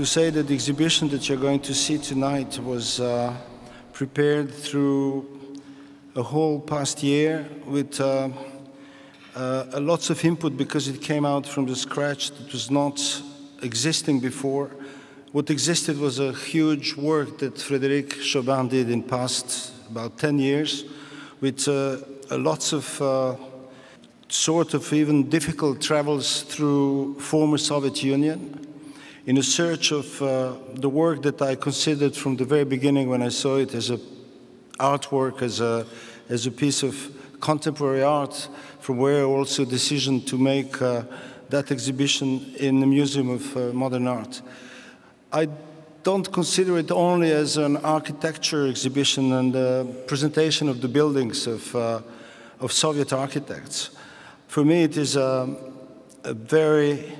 to say that the exhibition that you're going to see tonight was uh, prepared through a whole past year with uh, uh, lots of input because it came out from the scratch that was not existing before. What existed was a huge work that Frédéric Chaubin did in past about 10 years with uh, lots of uh, sort of even difficult travels through former Soviet Union in a search of uh, the work that I considered from the very beginning when I saw it as a artwork, as a, as a piece of contemporary art, from where also decision to make uh, that exhibition in the Museum of uh, Modern Art. I don't consider it only as an architecture exhibition and a presentation of the buildings of, uh, of Soviet architects. For me, it is a, a very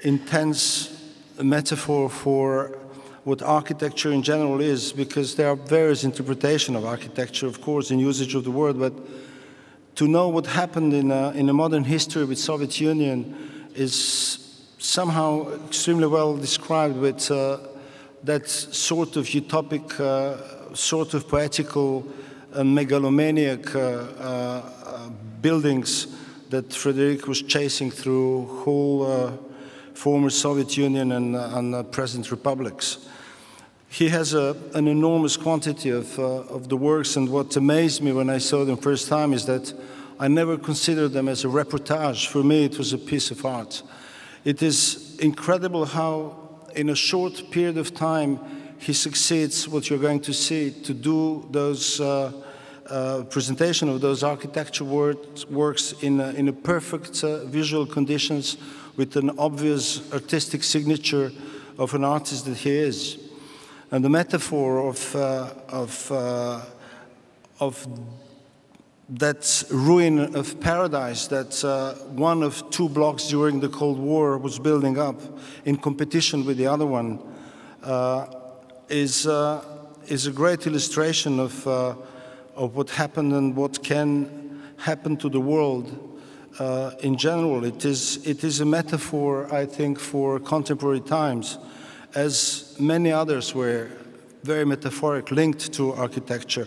intense metaphor for what architecture in general is, because there are various interpretations of architecture, of course, in usage of the word, but to know what happened in a, in a modern history with Soviet Union is somehow extremely well described with uh, that sort of utopic, uh, sort of poetical, uh, megalomaniac uh, uh, buildings that Frederick was chasing through whole uh, former Soviet Union and, uh, and uh, present republics. He has a, an enormous quantity of, uh, of the works, and what amazed me when I saw them first time is that I never considered them as a reportage. For me, it was a piece of art. It is incredible how, in a short period of time, he succeeds, what you're going to see, to do those uh, uh, presentation of those architecture works in a, in a perfect uh, visual conditions with an obvious artistic signature of an artist that he is. And the metaphor of, uh, of, uh, of that ruin of paradise that uh, one of two blocks during the Cold War was building up in competition with the other one uh, is, uh, is a great illustration of, uh, of what happened and what can happen to the world uh, in general. It is, it is a metaphor, I think, for contemporary times, as many others were very metaphoric, linked to architecture.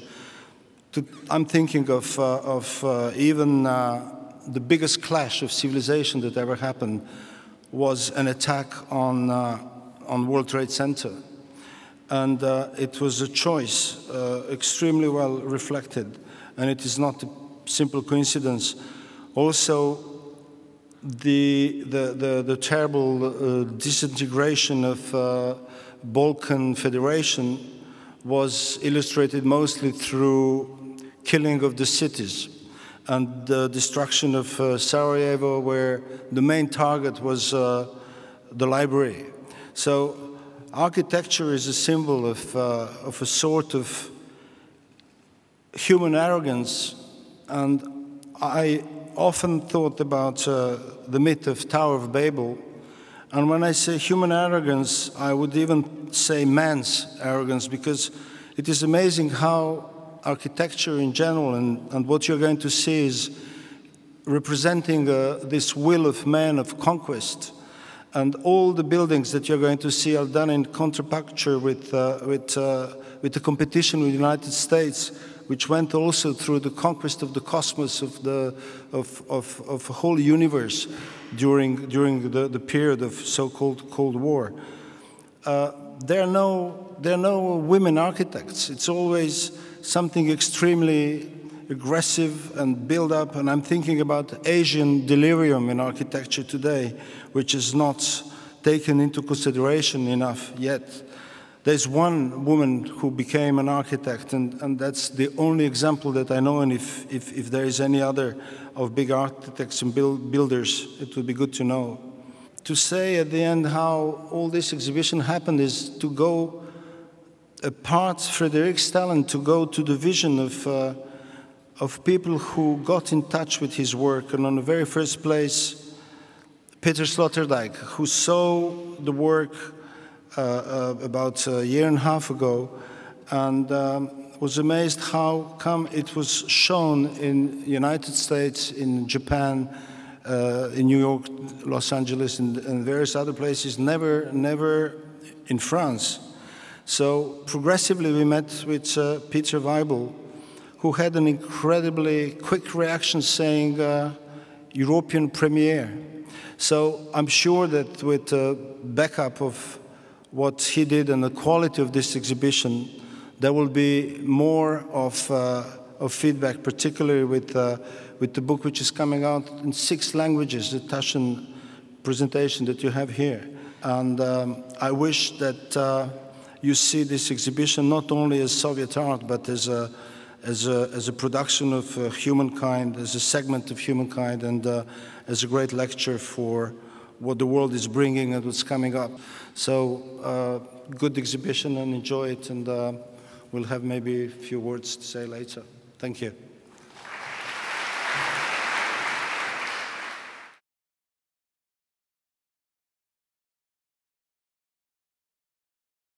To, I'm thinking of, uh, of uh, even uh, the biggest clash of civilization that ever happened was an attack on, uh, on World Trade Center. And uh, it was a choice, extremely well reflected, and it is not a simple coincidence also, the, the, the, the terrible uh, disintegration of uh, Balkan Federation was illustrated mostly through killing of the cities and the destruction of uh, Sarajevo, where the main target was uh, the library. So, architecture is a symbol of, uh, of a sort of human arrogance, and I often thought about uh, the myth of Tower of Babel. And when I say human arrogance, I would even say man's arrogance because it is amazing how architecture in general and, and what you're going to see is representing uh, this will of man of conquest. And all the buildings that you're going to see are done in contrapuncture with, uh, with, uh, with the competition with the United States which went also through the conquest of the cosmos, of the of, of, of whole universe during, during the, the period of so-called Cold War. Uh, there, are no, there are no women architects. It's always something extremely aggressive and build up, and I'm thinking about Asian delirium in architecture today, which is not taken into consideration enough yet. There's one woman who became an architect, and, and that's the only example that I know. And if, if, if there is any other of big architects and build, builders, it would be good to know. To say at the end how all this exhibition happened is to go apart Frederick's talent, to go to the vision of, uh, of people who got in touch with his work. And on the very first place, Peter Sloterdijk, who saw the work about a year and a half ago, and um, was amazed how come it was shown in United States, in Japan, uh, in New York, Los Angeles, and, and, various other places, never, never in France. So progressively, we met with uh, Peter Weibel, who had an incredibly quick reaction saying, uh, European premiere. So I'm sure that with backup of what he did and the quality of this exhibition, there will be more of, uh, of feedback, particularly with, uh, with the book which is coming out in six languages, the Taschen presentation that you have here. And um, I wish that uh, you see this exhibition not only as Soviet art, but as a, as a, as a production of uh, humankind, as a segment of humankind, and uh, as a great lecture for what the world is bringing and what's coming up. So, uh, good exhibition and enjoy it, and uh, we'll have maybe a few words to say later. Thank you.